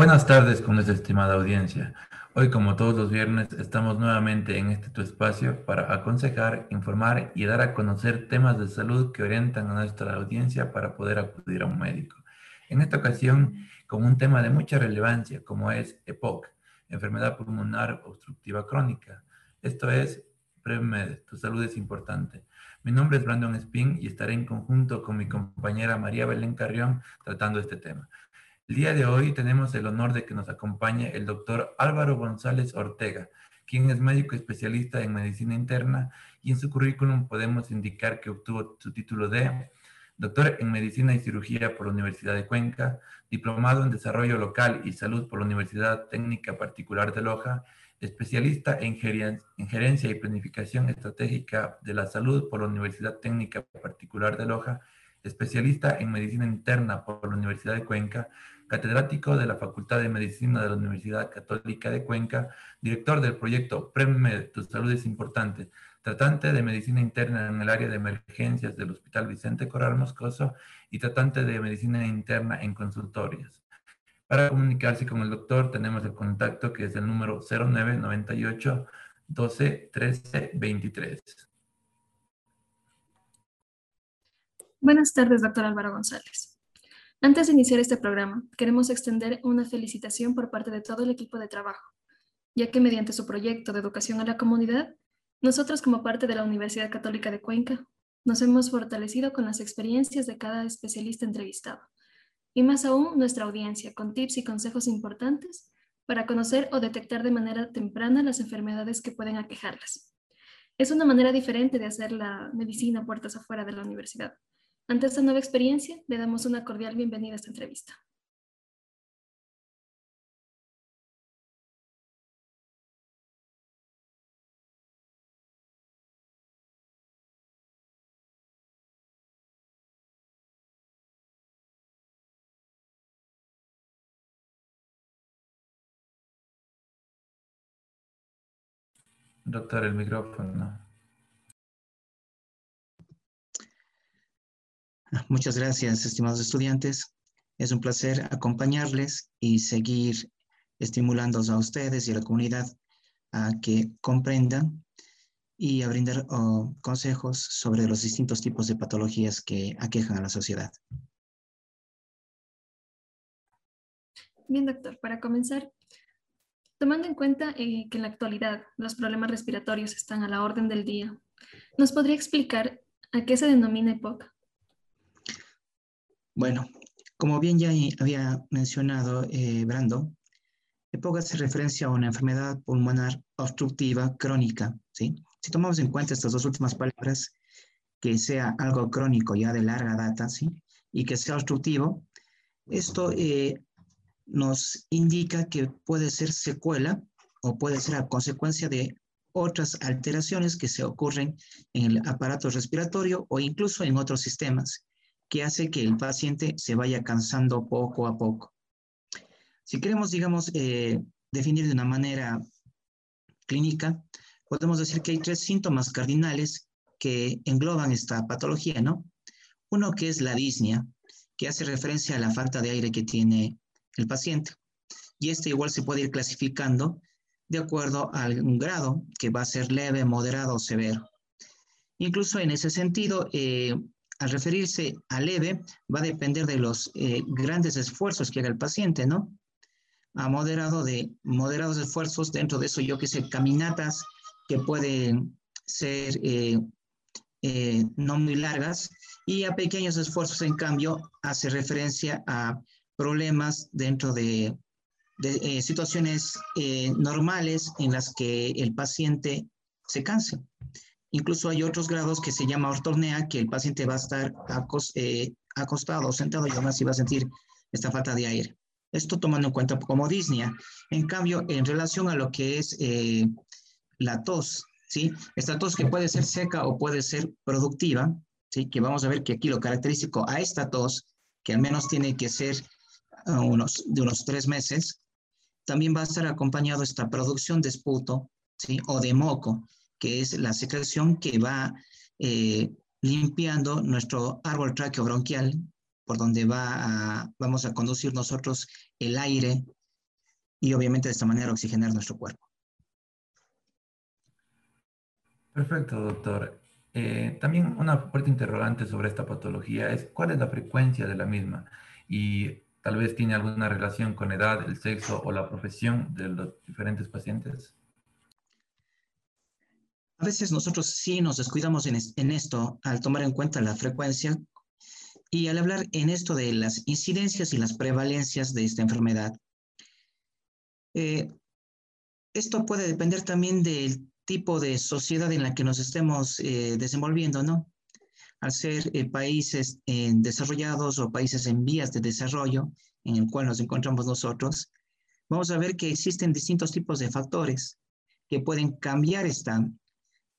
Buenas tardes con nuestra estimada audiencia. Hoy, como todos los viernes, estamos nuevamente en este tu espacio para aconsejar, informar y dar a conocer temas de salud que orientan a nuestra audiencia para poder acudir a un médico. En esta ocasión, con un tema de mucha relevancia, como es EPOC, enfermedad pulmonar obstructiva crónica. Esto es PREMED, tu salud es importante. Mi nombre es Brandon Spin y estaré en conjunto con mi compañera María Belén Carrión tratando este tema. El día de hoy tenemos el honor de que nos acompañe el doctor Álvaro González Ortega, quien es médico especialista en medicina interna y en su currículum podemos indicar que obtuvo su título de doctor en medicina y cirugía por la Universidad de Cuenca, diplomado en desarrollo local y salud por la Universidad Técnica Particular de Loja, especialista en gerencia y planificación estratégica de la salud por la Universidad Técnica Particular de Loja, especialista en medicina interna por la Universidad de Cuenca, catedrático de la Facultad de Medicina de la Universidad Católica de Cuenca, director del proyecto PREMED, Tu Salud es Importante, tratante de medicina interna en el área de emergencias del Hospital Vicente Corral Moscoso y tratante de medicina interna en consultorios. Para comunicarse con el doctor tenemos el contacto que es el número 0998 12 13 23. Buenas tardes, doctor Álvaro González. Antes de iniciar este programa, queremos extender una felicitación por parte de todo el equipo de trabajo, ya que mediante su proyecto de educación a la comunidad, nosotros como parte de la Universidad Católica de Cuenca, nos hemos fortalecido con las experiencias de cada especialista entrevistado, y más aún nuestra audiencia, con tips y consejos importantes para conocer o detectar de manera temprana las enfermedades que pueden aquejarlas. Es una manera diferente de hacer la medicina puertas afuera de la universidad ante esta nueva experiencia, le damos una cordial bienvenida a esta entrevista. Doctor, el micrófono. Muchas gracias, estimados estudiantes. Es un placer acompañarles y seguir estimulando a ustedes y a la comunidad a que comprendan y a brindar oh, consejos sobre los distintos tipos de patologías que aquejan a la sociedad. Bien, doctor, para comenzar, tomando en cuenta eh, que en la actualidad los problemas respiratorios están a la orden del día, ¿nos podría explicar a qué se denomina EPOC? Bueno, como bien ya había mencionado eh, Brando, EPOC hace referencia a una enfermedad pulmonar obstructiva crónica. Si tomamos en cuenta estas dos últimas palabras, que sea algo crónico ya de larga data, ¿sí? Y que sea obstructivo, esto eh, nos indica que puede ser secuela o puede ser a consecuencia de otras alteraciones que se ocurren en el aparato respiratorio o incluso en otros sistemas que hace que el paciente se vaya cansando poco a poco. Si queremos, digamos, eh, definir de una manera clínica, podemos decir que hay tres síntomas cardinales que engloban esta patología, ¿no? Uno que es la disnea, que hace referencia a la falta de aire que tiene el paciente. Y este igual se puede ir clasificando de acuerdo al grado, que va a ser leve, moderado o severo. Incluso en ese sentido, eh, al referirse a leve, va a depender de los eh, grandes esfuerzos que haga el paciente, ¿no? A moderado de moderados esfuerzos, dentro de eso yo que sé, caminatas que pueden ser eh, eh, no muy largas, y a pequeños esfuerzos, en cambio, hace referencia a problemas dentro de, situaciones normales en las que el paciente se canse. Incluso hay otros grados que se llama ortornea, que el paciente va a estar eh, acostado sentado y aún así va a sentir esta falta de aire. Esto tomando en cuenta como disnea. En cambio, en relación a lo que es eh, la tos, ¿sí? Esta tos que puede ser seca o puede ser productiva, ¿sí? Que vamos a ver que aquí lo característico a esta tos, que al menos tiene que ser unos, de unos tres meses, también va a estar acompañado esta producción de esputo, ¿sí? O de moco que es la secreción que va eh, limpiando nuestro árbol tráqueo bronquial, por donde va vamos a conducir nosotros el aire y obviamente de esta manera oxigenar nuestro cuerpo. Perfecto, doctor. Eh, también una fuerte interrogante sobre esta patología es cuál es la frecuencia de la misma y tal vez tiene alguna relación con edad, el sexo o la profesión de los diferentes pacientes. A veces nosotros sí nos descuidamos en, esto al tomar en cuenta la frecuencia y al hablar en esto de las incidencias y las prevalencias de esta enfermedad. Eh, esto puede depender también del tipo de sociedad en la que nos estemos eh, desenvolviendo, ¿no? Al ser eh, países desarrollados o países en vías de desarrollo en el cual nos encontramos nosotros, vamos a ver que existen distintos tipos de factores que pueden cambiar esta,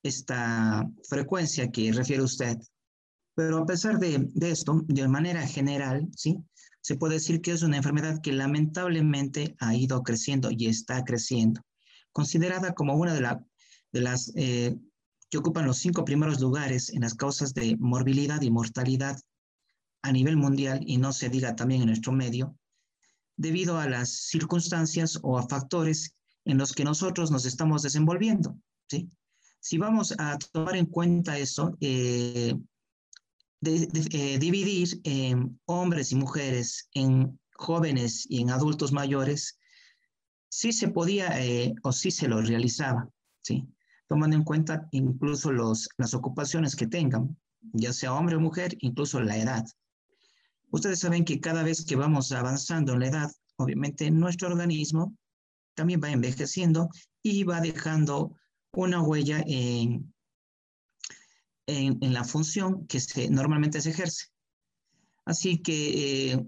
esta frecuencia que refiere usted. Pero a pesar de, esto, de manera general, ¿sí? Se puede decir que es una enfermedad que lamentablemente ha ido creciendo y está creciendo, considerada como una de, la, de las eh, que ocupan los cinco primeros lugares en las causas de morbilidad y mortalidad a nivel mundial y no se diga también en nuestro medio, debido a las circunstancias o a factores en los que nosotros nos estamos desenvolviendo. ¿sí? Si vamos a tomar en cuenta eso, eh, eh, dividir en hombres y mujeres, en jóvenes y en adultos mayores, sí se podía eh, o sí se lo realizaba, ¿sí? tomando en cuenta incluso los, las ocupaciones que tengan, ya sea hombre o mujer, incluso la edad. Ustedes saben que cada vez que vamos avanzando en la edad, obviamente nuestro organismo también va envejeciendo y va dejando una huella en, en, la función que se, normalmente se ejerce. Así que eh,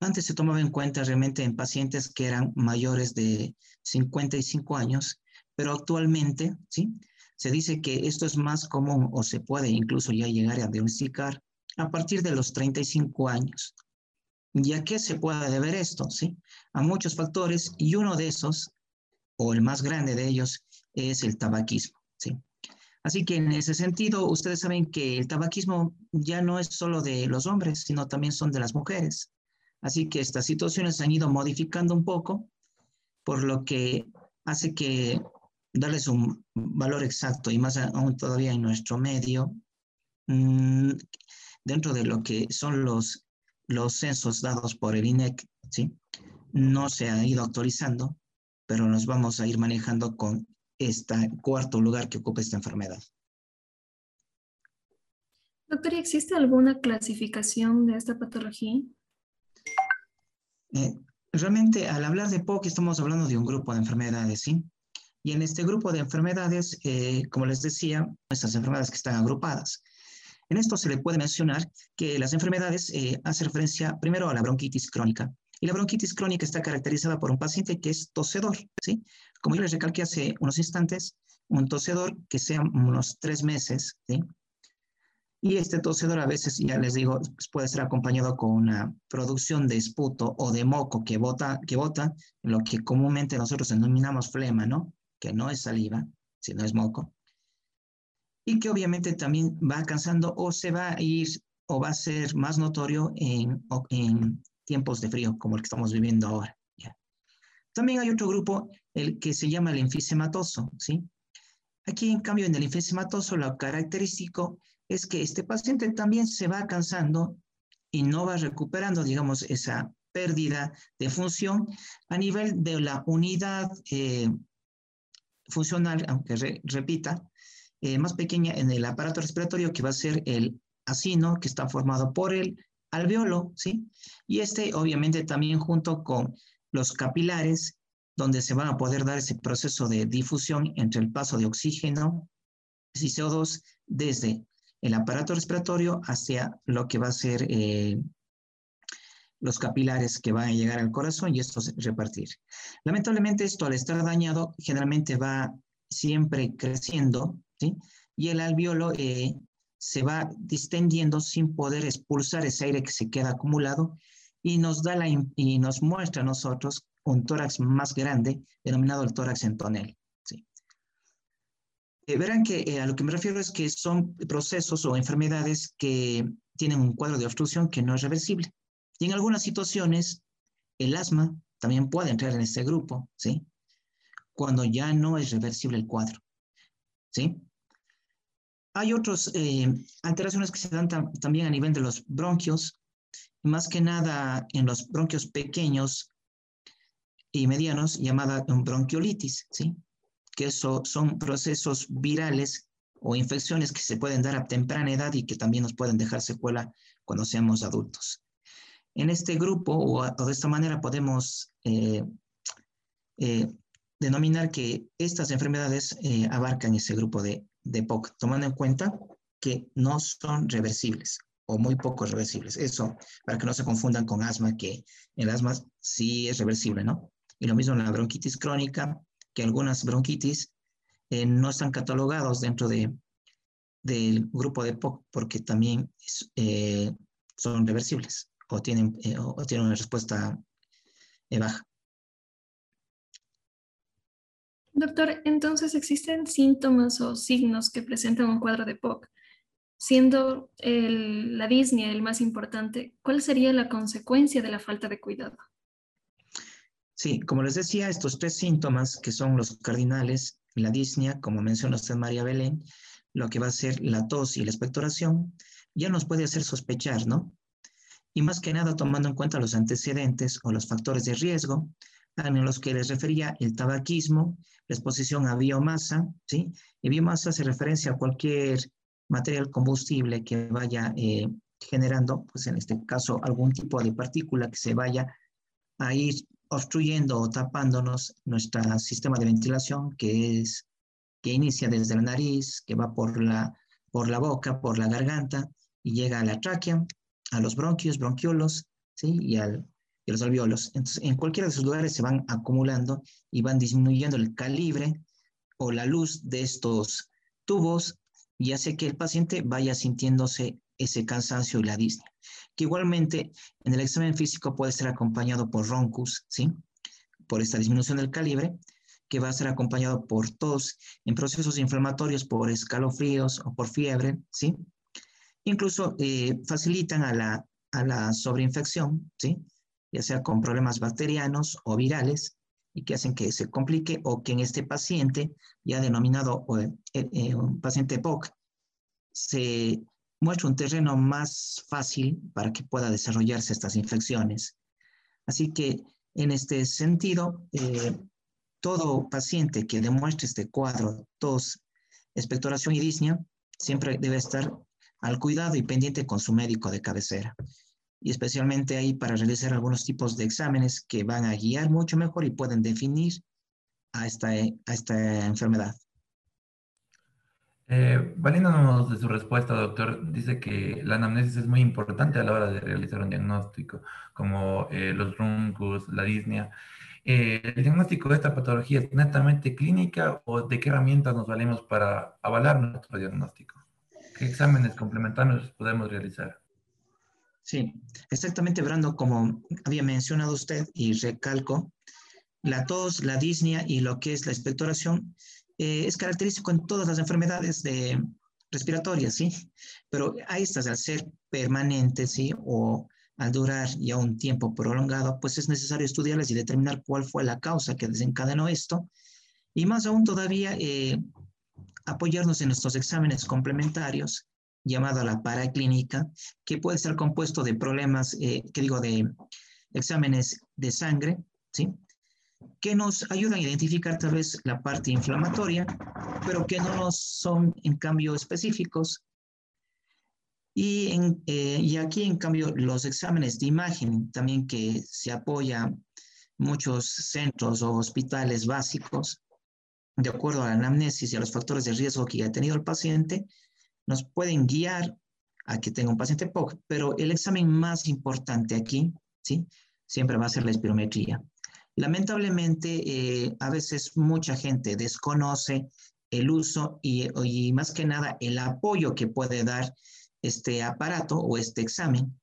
antes se tomaba en cuenta realmente en pacientes que eran mayores de 55 años, pero actualmente, ¿sí? Se dice que esto es más común o se puede incluso ya llegar a diagnosticar a partir de los 35 años. ¿Y a qué se puede deber esto? ¿sí? A muchos factores y uno de esos, o el más grande de ellos, es el tabaquismo. ¿sí? Así que en ese sentido, ustedes saben que el tabaquismo ya no es solo de los hombres, sino también son de las mujeres. Así que estas situaciones se han ido modificando un poco, por lo que hace que darles un valor exacto y más aún todavía en nuestro medio, mmm, dentro de lo que son los, los censos dados por el INEC, ¿sí? no se ha ido actualizando, pero nos vamos a ir manejando con este cuarto lugar que ocupa esta enfermedad. Doctor, ¿existe alguna clasificación de esta patología? Eh, realmente, al hablar de POC, estamos hablando de un grupo de enfermedades, ¿sí? Y en este grupo de enfermedades, eh, como les decía, estas enfermedades que están agrupadas. En esto se le puede mencionar que las enfermedades eh, hacen referencia primero a la bronquitis crónica. Y la bronquitis crónica está caracterizada por un paciente que es tosedor, ¿sí? Como yo les recalqué hace unos instantes, un tosedor que sea unos tres meses, ¿sí? Y este tosedor a veces, ya les digo, pues, puede ser acompañado con una producción de esputo o de moco que bota, que bota, lo que comúnmente nosotros denominamos flema, ¿no? Que no es saliva, sino es moco y que obviamente también va alcanzando o se va a ir o va a ser más notorio en tiempos de frío como el que estamos viviendo ahora. También hay otro grupo, el que se llama el enfisematoso, ¿sí? Aquí, en cambio, en el enfisematoso, lo característico es que este paciente también se va cansando y no va recuperando, digamos, esa pérdida de función a nivel de la unidad eh, funcional, aunque repita, eh, más pequeña en el aparato respiratorio que va a ser el acino, que está formado por el alveolo, ¿sí? Y este obviamente también junto con los capilares, donde se va a poder dar ese proceso de difusión entre el paso de oxígeno y CO2 desde el aparato respiratorio hacia lo que va a ser eh, los capilares que van a llegar al corazón y esto se repartir. Lamentablemente esto al estar dañado generalmente va siempre creciendo y el alveolo eh, se va distendiendo sin poder expulsar ese aire que se queda acumulado y nos, da la, y nos muestra a nosotros un tórax más grande, denominado el tórax en tonel. Eh, verán que eh, a lo que me refiero es que son procesos o enfermedades que tienen un cuadro de obstrucción que no es reversible. Y en algunas situaciones, el asma también puede entrar en este grupo, ¿sí? Cuando ya no es reversible el cuadro, ¿sí? Hay otras eh, alteraciones que se dan también a nivel de los bronquios, más que nada en los bronquios pequeños y medianos, llamada bronquiolitis, ¿sí? Que eso son procesos virales o infecciones que se pueden dar a temprana edad y que también nos pueden dejar secuela cuando seamos adultos. En este grupo o, de esta manera podemos eh, eh, denominar que estas enfermedades abarcan ese grupo de, de POC, tomando en cuenta que no son reversibles o muy poco reversibles. Eso, para que no se confundan con asma, que el asma sí es reversible, ¿no? Y lo mismo en la bronquitis crónica, que algunas bronquitis no están catalogados dentro de, del grupo de POC porque también son reversibles o tienen, eh, o tienen una respuesta eh, baja. Doctor, entonces existen síntomas o signos que presentan un cuadro de POC. Siendo la disnea el más importante, ¿cuál sería la consecuencia de la falta de cuidado? Sí, como les decía, estos tres síntomas que son los cardinales, la disnea, como menciona usted María Belén, lo que va a ser la tos y la expectoración, ya nos puede hacer sospechar, ¿no? y más que nada tomando en cuenta los antecedentes o los factores de riesgo en los que les refería el tabaquismo, la exposición a biomasa, ¿sí? Y biomasa se referencia a cualquier material combustible que vaya eh, generando, pues en este caso, algún tipo de partícula que se vaya a ir obstruyendo o tapándonos nuestro sistema de ventilación, que es que inicia desde la nariz, que va por la, por la boca, por la garganta y llega a la tráquea, a los bronquios, bronquiolos, ¿sí? y, al, a los alveolos. Entonces, en cualquiera de esos lugares se van acumulando y van disminuyendo el calibre o la luz de estos tubos y hace que el paciente vaya sintiéndose ese cansancio y la disnea, que igualmente en el examen físico puede ser acompañado por roncus, ¿sí? Por esta disminución del calibre, que va a ser acompañado por tos en procesos inflamatorios por escalofríos o por fiebre, ¿sí? Incluso eh, facilitan a la, a la sobreinfección, ¿sí? Ya sea con problemas bacterianos o virales, y que hacen que se complique o que en este paciente, ya denominado eh, eh, un paciente POC, se muestre un terreno más fácil para que pueda desarrollarse estas infecciones. Así que en este sentido, todo paciente que demuestre este cuadro, tos, expectoración y disnea, siempre debe estar al cuidado y pendiente con su médico de cabecera. Y especialmente ahí para realizar algunos tipos de exámenes que van a guiar mucho mejor y pueden definir a esta, a esta enfermedad. Eh, valiéndonos de su respuesta, doctor, dice que la anamnesis es muy importante a la hora de realizar un diagnóstico, como eh, los runcus, la disnea. Eh, ¿El diagnóstico de esta patología es netamente clínica o de qué herramientas nos valemos para avalar nuestro diagnóstico? ¿Qué exámenes complementarios podemos realizar? Sí, exactamente, Brando, como había mencionado usted y recalco, la tos, la disnea y lo que es la expectoración eh, es característico en todas las enfermedades de, respiratorias, ¿sí? Pero a estas, al ser permanentes, ¿sí? O al durar ya un tiempo prolongado, pues es necesario estudiarlas y determinar cuál fue la causa que desencadenó esto. Y más aún todavía, eh, apoyarnos en nuestros exámenes complementarios, llamado la paraclínica, que puede estar compuesto de problemas, eh, que digo, de exámenes de sangre, ¿sí? que nos ayudan a identificar tal vez la parte inflamatoria, pero que no son en cambio específicos. Y, en, eh, y aquí, en cambio, los exámenes de imagen, también que se apoya muchos centros o hospitales básicos, de acuerdo a la anamnesis y a los factores de riesgo que ha tenido el paciente, nos pueden guiar a que tenga un paciente POC, pero el examen más importante aquí, ¿sí? Siempre va a ser la espirometría. Lamentablemente, eh, a veces mucha gente desconoce el uso y, y, más que nada el apoyo que puede dar este aparato o este examen,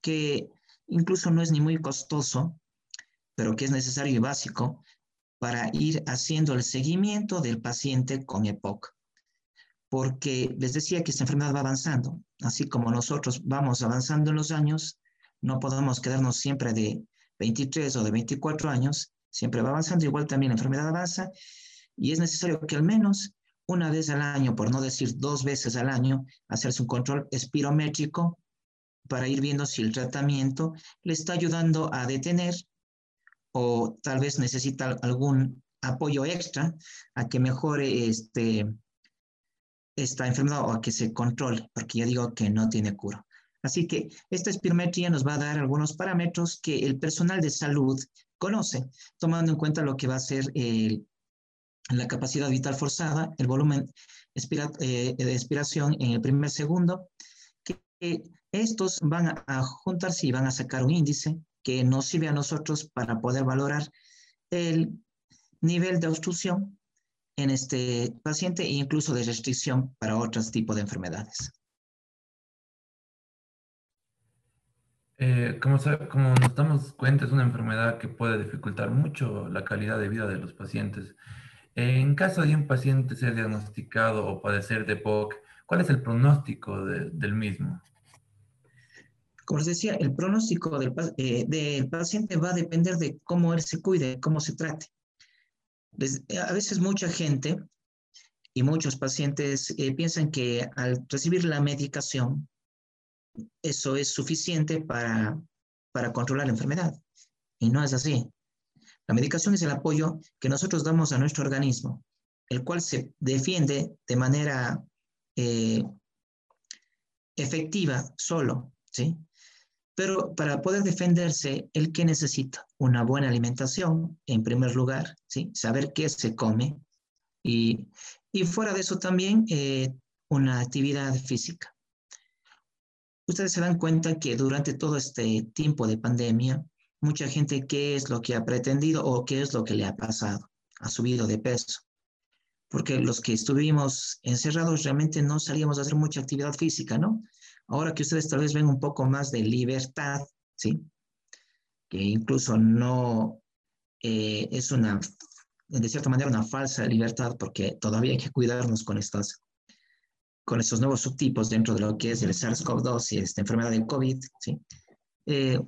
que incluso no es ni muy costoso, pero que es necesario y básico para ir haciendo el seguimiento del paciente con EPOC. Porque les decía que esta enfermedad va avanzando, así como nosotros vamos avanzando en los años, no podemos quedarnos siempre de 23 o de 24 años, siempre va avanzando, igual también la enfermedad avanza y es necesario que al menos una vez al año, por no decir dos veces al año, hacerse un control espirométrico para ir viendo si el tratamiento le está ayudando a detener o tal vez necesita algún apoyo extra a que mejore este, esta enfermedad o a que se controle, porque ya digo que no tiene cura. Así que esta espirometría nos va a dar algunos parámetros que el personal de salud conoce, tomando en cuenta lo que va a ser la capacidad vital forzada, el volumen eh, de expiración en el primer segundo, que, estos van a juntarse y van a sacar un índice que nos sirve a nosotros para poder valorar el nivel de obstrucción en este paciente e incluso de restricción para otros tipos de enfermedades. Eh, como, como nos damos cuenta, es una enfermedad que puede dificultar mucho la calidad de vida de los pacientes. En caso de un paciente ser diagnosticado o padecer de POC, ¿cuál es el pronóstico del mismo? Como les decía, el pronóstico del, eh, del, paciente va a depender de cómo él se cuide, cómo se trate. A veces mucha gente y muchos pacientes eh, piensan que al recibir la medicación eso es suficiente para, para controlar la enfermedad. Y no es así. La medicación es el apoyo que nosotros damos a nuestro organismo, el cual se defiende de manera eh, efectiva solo, ¿sí? Pero para poder defenderse, el que necesita una buena alimentación, en primer lugar, ¿sí? Saber qué se come y, y fuera de eso también eh, una actividad física ustedes se dan cuenta que durante todo este tiempo de pandemia, mucha gente, ¿qué es lo que ha pretendido o qué es lo que le ha pasado? Ha subido de peso. Porque los que estuvimos encerrados realmente no salíamos a hacer mucha actividad física, ¿no? Ahora que ustedes tal vez ven un poco más de libertad, ¿sí? Que incluso no eh, es una, de cierta manera, una falsa libertad porque todavía hay que cuidarnos con estas con estos nuevos subtipos dentro de lo que es el SARS-CoV-2 y esta enfermedad del COVID, ¿sí? Eh,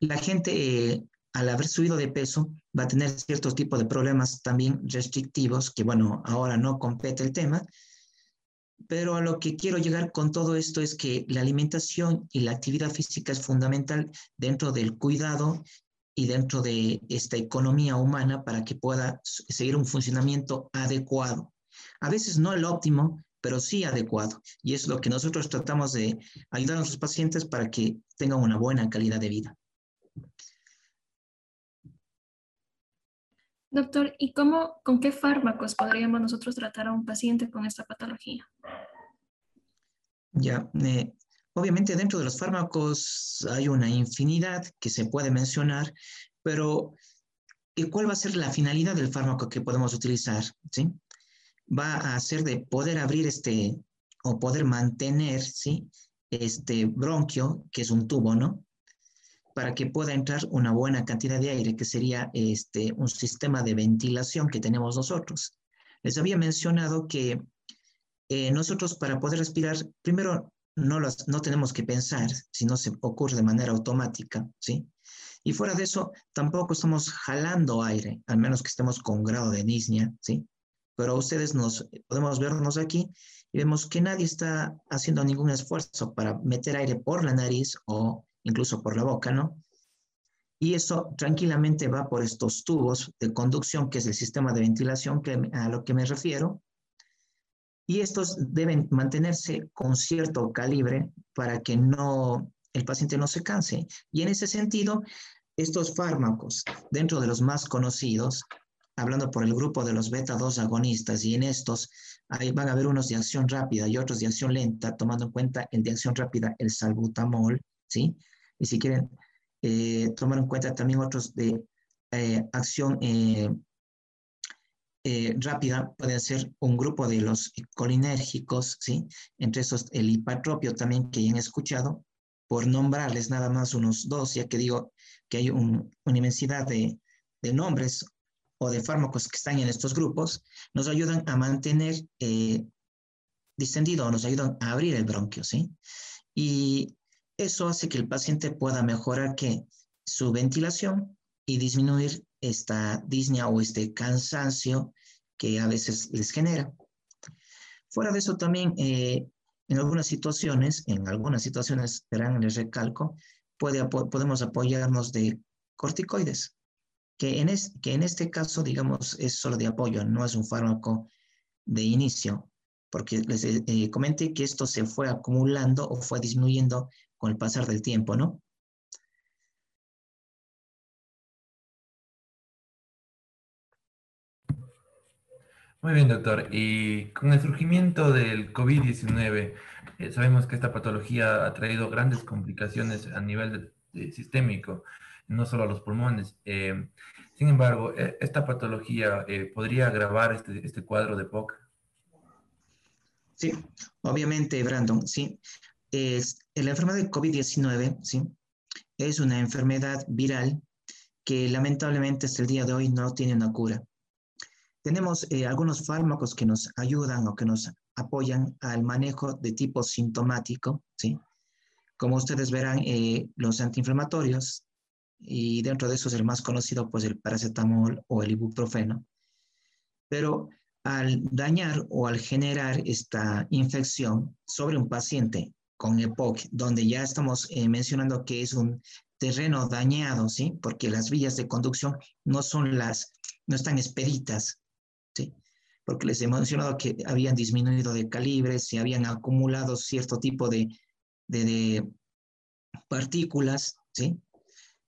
la gente, eh, al haber subido de peso, va a tener ciertos tipos de problemas también restrictivos, que bueno, ahora no compete el tema, pero a lo que quiero llegar con todo esto es que la alimentación y la actividad física es fundamental dentro del cuidado y dentro de esta economía humana para que pueda seguir un funcionamiento adecuado. A veces no el óptimo, pero sí adecuado. Y es lo que nosotros tratamos de ayudar a nuestros pacientes para que tengan una buena calidad de vida. Doctor, ¿y cómo, con qué fármacos podríamos nosotros tratar a un paciente con esta patología? Ya, eh, obviamente dentro de los fármacos hay una infinidad que se puede mencionar, pero ¿cuál va a ser la finalidad del fármaco que podemos utilizar? ¿sí? va a ser de poder abrir este o poder mantener, ¿sí? Este bronquio, que es un tubo, ¿no? Para que pueda entrar una buena cantidad de aire, que sería este, un sistema de ventilación que tenemos nosotros. Les había mencionado que eh, nosotros para poder respirar, primero no, las, no tenemos que pensar, si no se ocurre de manera automática, ¿sí? Y fuera de eso, tampoco estamos jalando aire, al menos que estemos con grado de disnea, ¿sí? pero ustedes nos podemos vernos aquí y vemos que nadie está haciendo ningún esfuerzo para meter aire por la nariz o incluso por la boca, ¿no? Y eso tranquilamente va por estos tubos de conducción, que es el sistema de ventilación que, a lo que me refiero. Y estos deben mantenerse con cierto calibre para que no, el paciente no se canse. Y en ese sentido, estos fármacos, dentro de los más conocidos, hablando por el grupo de los beta-2 agonistas, y en estos ahí van a haber unos de acción rápida y otros de acción lenta, tomando en cuenta el de acción rápida, el salbutamol, ¿sí? Y si quieren eh, tomar en cuenta también otros de eh, acción eh, rápida, pueden ser un grupo de los colinérgicos, ¿sí? Entre esos el hipatropio también que ya han escuchado, por nombrarles nada más unos dos, ya que digo que hay una inmensidad de, de nombres o de fármacos que están en estos grupos nos ayudan a mantener eh, distendido nos ayudan a abrir el bronquio, ¿sí? Y eso hace que el paciente pueda mejorar su ventilación y disminuir esta disnea o este cansancio que a veces les genera. Fuera de eso también, eh, en algunas situaciones, en algunas situaciones, verán, les recalco, puede, podemos apoyarnos de corticoides, que en, que en este caso, digamos, es solo de apoyo, no es un fármaco de inicio, porque les eh, comenté que esto se fue acumulando o fue disminuyendo con el pasar del tiempo, ¿no? Muy bien, doctor. Y con el surgimiento del COVID-19, eh, sabemos que esta patología ha traído grandes complicaciones a nivel sistémico, no solo a los pulmones. Eh, sin embargo, e, esta patología eh, podría agravar este, este, cuadro de POC. Sí, obviamente, Brandon, sí. Es, la enfermedad de COVID-19, sí, es una enfermedad viral que lamentablemente hasta el día de hoy no tiene una cura. Tenemos eh, algunos fármacos que nos ayudan o que nos apoyan al manejo de tipo sintomático, ¿sí? Como ustedes verán, eh, los antiinflamatorios, y dentro de esos el más conocido, pues el paracetamol o el ibuprofeno. Pero al dañar o al generar esta infección sobre un paciente con EPOC, donde ya estamos eh, mencionando que es un terreno dañado, ¿sí? Porque las vías de conducción no son las, no están expeditas porque les he mencionado que habían disminuido de calibre, se habían acumulado cierto tipo de, de, partículas, ¿sí?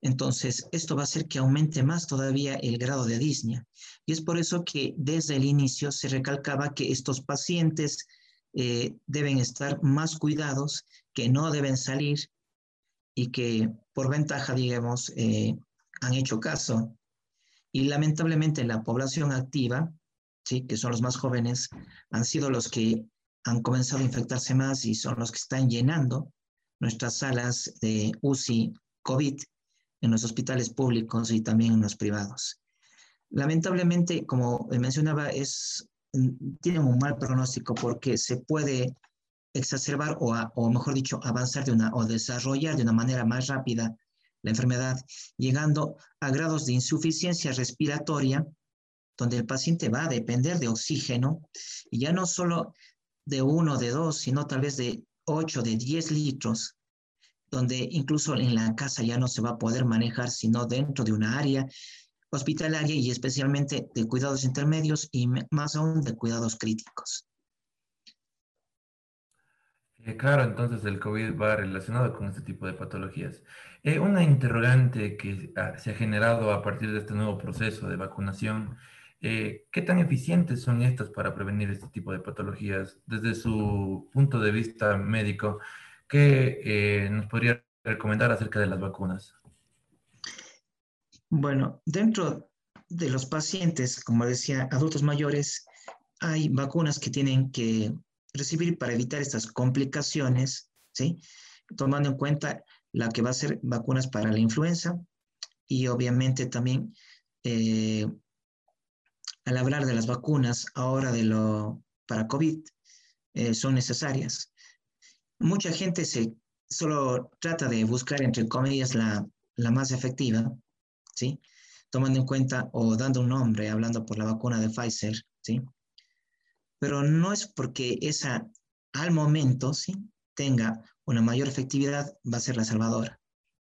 Entonces, esto va a hacer que aumente más todavía el grado de disnea. Y es por eso que desde el inicio se recalcaba que estos pacientes eh, deben estar más cuidados, que no deben salir y que por ventaja, digamos, eh, han hecho caso. Y lamentablemente la población activa, ¿sí? que son los más jóvenes, han sido los que han comenzado a infectarse más y son los que están llenando nuestras salas de UCI COVID en los hospitales públicos y también en los privados. Lamentablemente, como mencionaba, es, tienen un mal pronóstico porque se puede exacerbar o, o mejor dicho, avanzar de una, o desarrollar de una manera más rápida la enfermedad, llegando a grados de insuficiencia respiratoria donde el paciente va a depender de oxígeno, y ya no solo de uno, de dos, sino tal vez de ocho, de diez litros, donde incluso en la casa ya no se va a poder manejar, sino dentro de una área hospitalaria y especialmente de cuidados intermedios y más aún de cuidados críticos. Eh, claro, entonces el COVID va relacionado con este tipo de patologías. Eh, una interrogante que se ha generado a partir de este nuevo proceso de vacunación eh, ¿Qué tan eficientes son estas para prevenir este tipo de patologías? Desde su punto de vista médico, ¿qué nos podría recomendar acerca de las vacunas? Bueno, dentro de los pacientes, como decía, adultos mayores, hay vacunas que tienen que recibir para evitar estas complicaciones, ¿sí? Tomando en cuenta la que va a ser vacunas para la influenza y obviamente también eh, al hablar de las vacunas ahora de lo para COVID eh, son necesarias. Mucha gente se solo trata de buscar entre comillas la, la más efectiva, ¿sí? Tomando en cuenta o dando un nombre, hablando por la vacuna de Pfizer, ¿sí? Pero no es porque esa al momento, ¿sí? Tenga una mayor efectividad, va a ser la salvadora.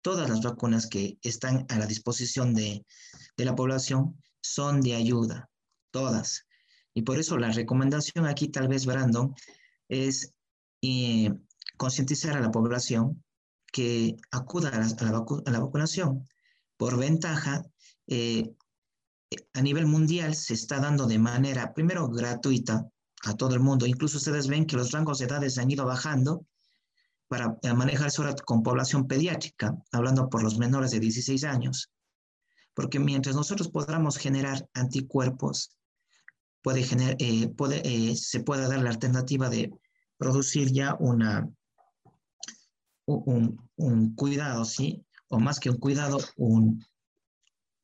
Todas las vacunas que están a la disposición de, de la población son de ayuda, todas. Y por eso la recomendación aquí, tal vez, Brandon, es eh, concientizar a la población que acuda a la, vacunación. Por ventaja, eh, a nivel mundial se está dando de manera, primero, gratuita a todo el mundo. Incluso ustedes ven que los rangos de edades han ido bajando para manejarse ahora con población pediátrica, hablando por los menores de 16 años. Porque mientras nosotros podamos generar anticuerpos puede generar, eh, puede, eh, se puede dar la alternativa de producir ya una, un, un, cuidado, ¿sí? O más que un cuidado, un,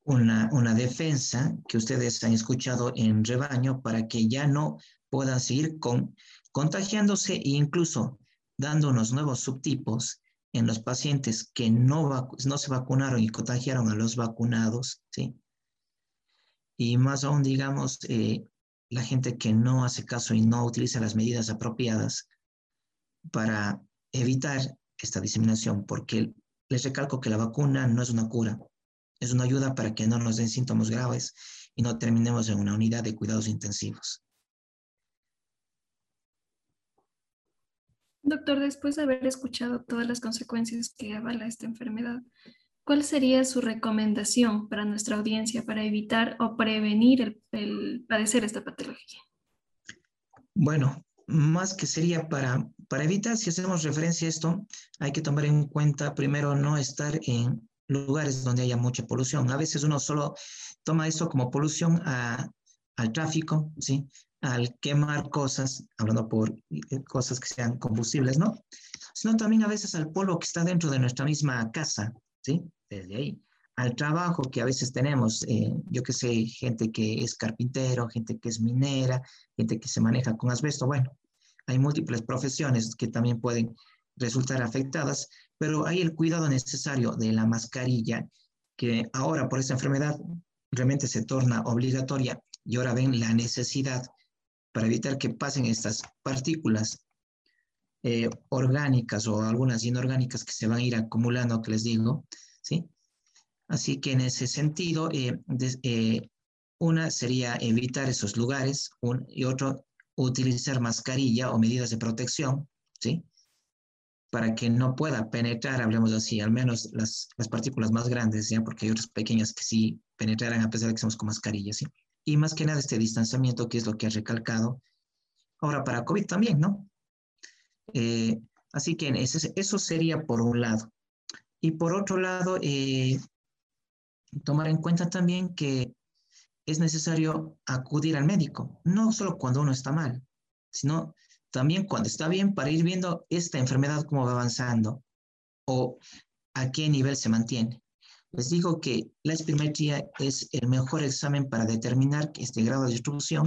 una, una, defensa que ustedes han escuchado en rebaño para que ya no puedan seguir con, contagiándose e incluso dando unos nuevos subtipos en los pacientes que no, no se vacunaron y contagiaron a los vacunados, ¿sí? Y más aún, digamos, eh, la gente que no hace caso y no utiliza las medidas apropiadas para evitar esta diseminación, porque les recalco que la vacuna no es una cura, es una ayuda para que no nos den síntomas graves y no terminemos en una unidad de cuidados intensivos. Doctor, después de haber escuchado todas las consecuencias que avala esta enfermedad, ¿cuál sería su recomendación para nuestra audiencia para evitar o prevenir el, padecer esta patología? Bueno, más que sería para, para evitar, si hacemos referencia a esto, hay que tomar en cuenta primero no estar en lugares donde haya mucha polución. A veces uno solo toma eso como polución al tráfico, ¿sí? al quemar cosas, hablando por eh, cosas que sean combustibles, ¿no? Sino también a veces al polvo que está dentro de nuestra misma casa, ¿sí? Desde ahí. Al trabajo que a veces tenemos, eh, yo que sé, gente que es carpintero, gente que es minera, gente que se maneja con asbesto, bueno, hay múltiples profesiones que también pueden resultar afectadas, pero hay el cuidado necesario de la mascarilla, que ahora por esta enfermedad realmente se torna obligatoria y ahora ven la necesidad para evitar que pasen estas partículas eh, orgánicas o algunas inorgánicas que se van a ir acumulando, que les digo, ¿sí? Así que en ese sentido, eh, eh, una sería evitar esos lugares y otro, utilizar mascarilla o medidas de protección, ¿sí? Para que no pueda penetrar, hablemos así, al menos las, las partículas más grandes, ¿ya? Porque hay otras pequeñas que sí penetrarán a pesar de que somos con mascarilla, ¿sí? y más que nada este distanciamiento, que es lo que ha recalcado. Ahora, para COVID también, ¿no? Eh, así que eso sería por un lado. Y por otro lado, eh, tomar en cuenta también que es necesario acudir al médico, no solo cuando uno está mal, sino también cuando está bien para ir viendo esta enfermedad cómo va avanzando o a qué nivel se mantiene. Les digo que la espirometría es el mejor examen para determinar este grado de distribución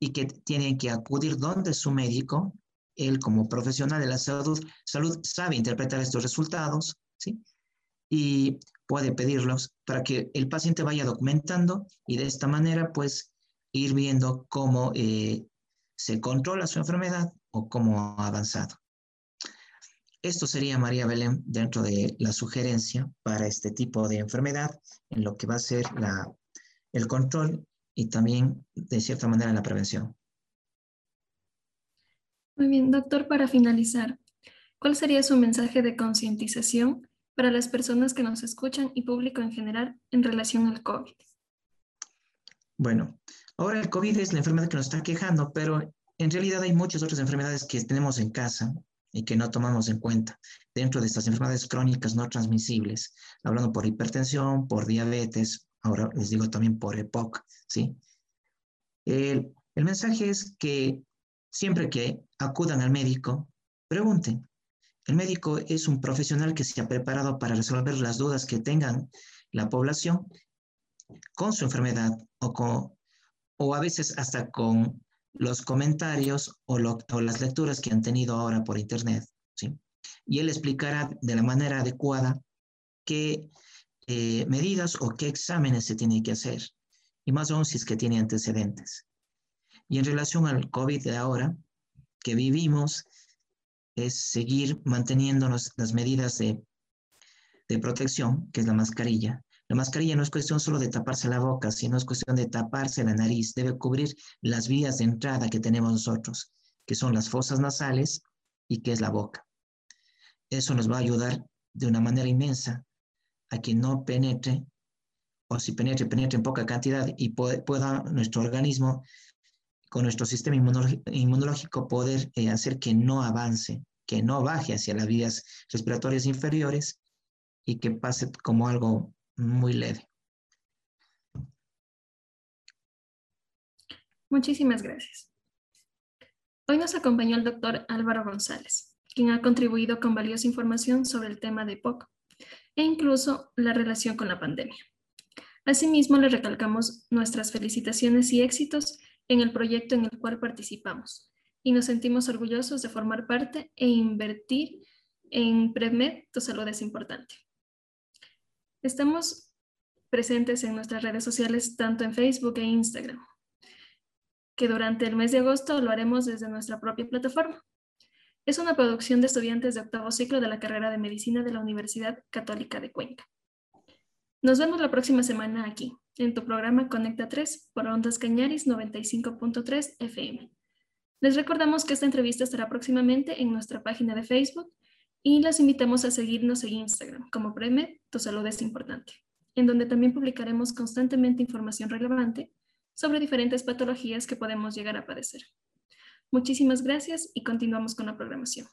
y que tienen que acudir donde su médico, él como profesional de la salud, salud sabe interpretar estos resultados, ¿sí? Y puede pedirlos para que el paciente vaya documentando y de esta manera, pues, ir viendo cómo eh, se controla su enfermedad o cómo ha avanzado. Esto sería María Belén dentro de la sugerencia para este tipo de enfermedad, en lo que va a ser la, el control y también, de cierta manera, la prevención. Muy bien, doctor, para finalizar, ¿cuál sería su mensaje de concientización para las personas que nos escuchan y público en general en relación al COVID? Bueno, ahora el COVID es la enfermedad que nos está quejando, pero en realidad hay muchas otras enfermedades que tenemos en casa y que no tomamos en cuenta dentro de estas enfermedades crónicas no transmisibles, hablando por hipertensión, por diabetes, ahora les digo también por EPOC, ¿sí? El, el mensaje es que siempre que acudan al médico, pregunten. El médico es un profesional que se ha preparado para resolver las dudas que tengan la población con su enfermedad o, con, o a veces hasta con los comentarios o, las lecturas que han tenido ahora por internet, ¿sí? Y él explicará de la manera adecuada qué eh, medidas o qué exámenes se tienen que hacer, y más aún si es que tiene antecedentes. Y en relación al COVID de ahora, que vivimos, es seguir manteniendo las medidas de, de protección, que es la mascarilla, la mascarilla no es cuestión solo de taparse la boca, sino es cuestión de taparse la nariz. Debe cubrir las vías de entrada que tenemos nosotros, que son las fosas nasales y que es la boca. Eso nos va a ayudar de una manera inmensa a que no penetre, o si penetre, penetre en poca cantidad y pueda nuestro organismo, con nuestro sistema inmunológico, poder eh, hacer que no avance, que no baje hacia las vías respiratorias inferiores y que pase como algo muy leve. Muchísimas gracias. Hoy nos acompañó el doctor Álvaro González, quien ha contribuido con valiosa información sobre el tema de POC e incluso la relación con la pandemia. Asimismo, le recalcamos nuestras felicitaciones y éxitos en el proyecto en el cual participamos y nos sentimos orgullosos de formar parte e invertir En PrevMed, tu salud es importante. Estamos presentes en nuestras redes sociales, tanto en Facebook e Instagram, que durante el mes de agosto lo haremos desde nuestra propia plataforma. Es una producción de estudiantes de octavo ciclo de la carrera de medicina de la Universidad Católica de Cuenca. Nos vemos la próxima semana aquí, en tu programa Conecta 3 por Ondas Cañaris 95.3 FM. Les recordamos que esta entrevista estará próximamente en nuestra página de Facebook y los invitamos a seguirnos en Instagram como Premed, tu salud es importante, en donde también publicaremos constantemente información relevante sobre diferentes patologías que podemos llegar a padecer. Muchísimas gracias y continuamos con la programación.